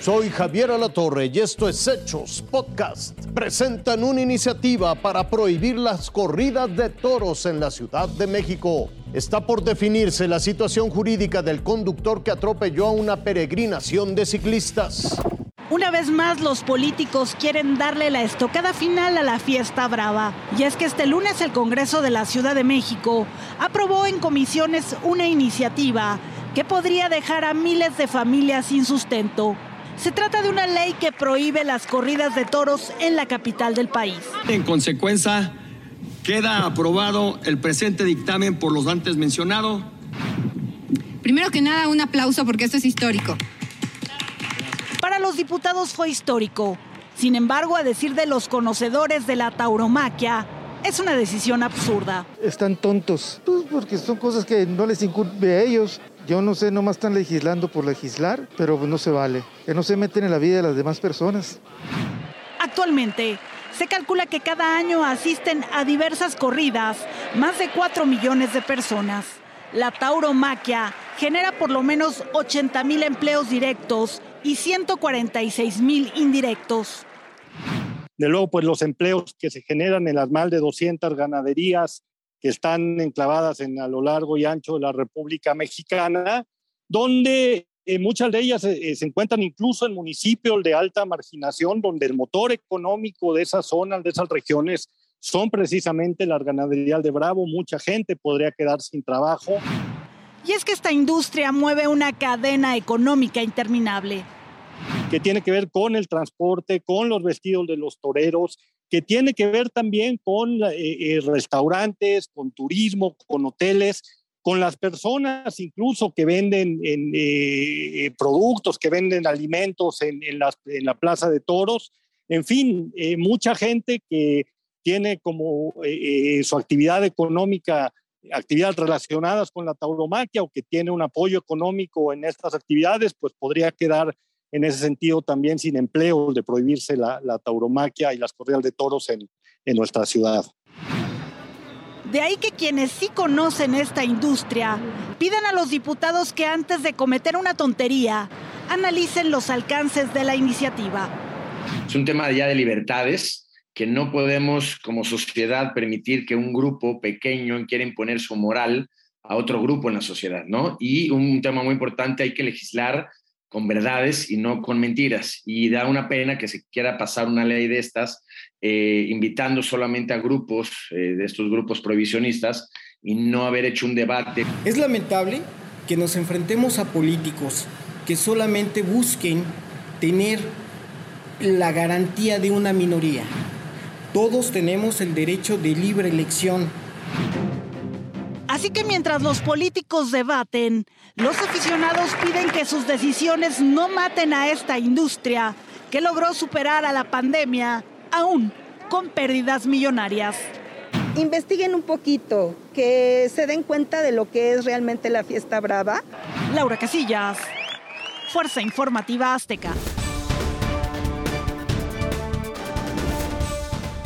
Soy Javier Alatorre y esto es Hechos Podcast. Presentan una iniciativa para prohibir las corridas de toros en la Ciudad de México. Está por definirse la situación jurídica del conductor que atropelló a una peregrinación de ciclistas. Una vez más, los políticos quieren darle la estocada final a la fiesta brava. Y es que este lunes el Congreso de la Ciudad de México aprobó en comisiones una iniciativa que podría dejar a miles de familias sin sustento. Se trata de una ley que prohíbe las corridas de toros en la capital del país. En consecuencia, queda aprobado el presente dictamen por los antes mencionados. Primero que nada, un aplauso porque esto es histórico. Para los diputados fue histórico. Sin embargo, a decir de los conocedores de la tauromaquia, es una decisión absurda. Están tontos, pues porque son cosas que no les incumbe a ellos. Yo no sé, nomás están legislando por legislar, pero no se vale. Que no se meten en la vida de las demás personas. Actualmente, se calcula que cada año asisten a diversas corridas más de 4 millones de personas. La tauromaquia genera por lo menos 80 mil empleos directos y 146 mil indirectos. De luego, pues los empleos que se generan en las más de 200 ganaderías que están enclavadas en, a lo largo y ancho de la República Mexicana, donde eh, muchas de ellas eh, se encuentran incluso en municipios de alta marginación, donde el motor económico de esas zonas, de esas regiones, son precisamente las ganaderías de Bravo. Mucha gente podría quedar sin trabajo. Y es que esta industria mueve una cadena económica interminable. Que tiene que ver con el transporte, con los vestidos de los toreros, que tiene que ver también con eh, eh, restaurantes, con turismo, con hoteles, con las personas incluso que venden en, eh, productos, que venden alimentos en, en, en, la, plaza de toros. En fin, mucha gente que tiene como su actividad económica actividades relacionadas con la tauromaquia o que tiene un apoyo económico en estas actividades, pues podría quedar en ese sentido también sin empleo de prohibirse la, la tauromaquia y las corridas de toros en, en nuestra ciudad. De ahí que quienes sí conocen esta industria pidan a los diputados que antes de cometer una tontería analicen los alcances de la iniciativa. Es un tema ya de libertades que no podemos como sociedad permitir que un grupo pequeño quiera imponer su moral a otro grupo en la sociedad, ¿no? Y un tema muy importante, hay que legislar con verdades y no con mentiras. Y da una pena que se quiera pasar una ley de estas eh, invitando solamente a grupos, eh, de estos grupos prohibicionistas, y no haber hecho un debate. Es lamentable que nos enfrentemos a políticos que solamente busquen tener la garantía de una minoría. Todos tenemos el derecho de libre elección. Así que mientras los políticos debaten, los aficionados piden que sus decisiones no maten a esta industria que logró superar a la pandemia, aún con pérdidas millonarias. Investiguen un poquito, que se den cuenta de lo que es realmente la fiesta brava. Laura Casillas, Fuerza Informativa Azteca.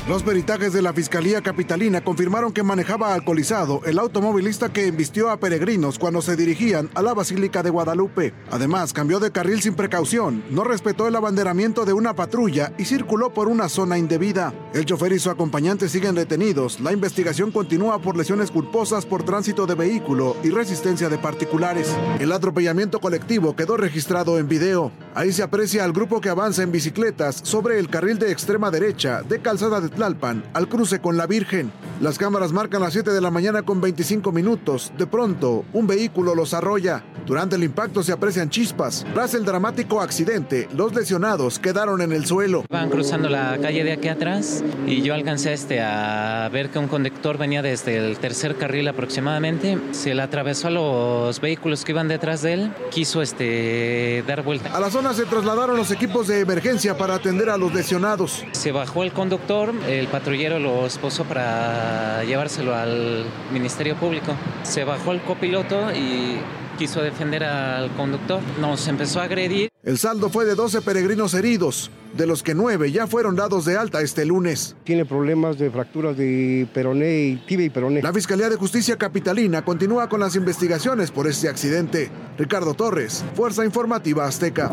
Los peritajes de la Fiscalía Capitalina confirmaron que manejaba alcoholizado el automovilista que embistió a peregrinos cuando se dirigían a la Basílica de Guadalupe. Además, cambió de carril sin precaución, no respetó el abanderamiento de una patrulla y circuló por una zona indebida. El chofer y su acompañante siguen detenidos. La investigación continúa por lesiones culposas por tránsito de vehículo y resistencia de particulares. El atropellamiento colectivo quedó registrado en video. Ahí se aprecia al grupo que avanza en bicicletas sobre el carril de extrema derecha de calzada de Tlalpan al cruce con la Virgen. Las cámaras marcan las 7 de la mañana con 25 minutos. De pronto, un vehículo los arrolla. Durante el impacto se aprecian chispas. Tras el dramático accidente, los lesionados quedaron en el suelo. Van cruzando la calle de aquí atrás y yo alcancé este, a ver que un conductor venía desde el tercer carril aproximadamente. Se le atravesó a los vehículos que iban detrás de él. Quiso este, dar vuelta. A la zona se trasladaron los equipos de emergencia para atender a los lesionados. Se bajó el conductor, el patrullero lo esposó para llevárselo al Ministerio Público. Se bajó el copiloto y quiso defender al conductor. Nos empezó a agredir. El saldo fue de 12 peregrinos heridos, de los que 9 ya fueron dados de alta este lunes. Tiene problemas de fracturas de peroné y tibia y peroné. La Fiscalía de Justicia Capitalina continúa con las investigaciones por este accidente. Ricardo Torres, Fuerza Informativa Azteca.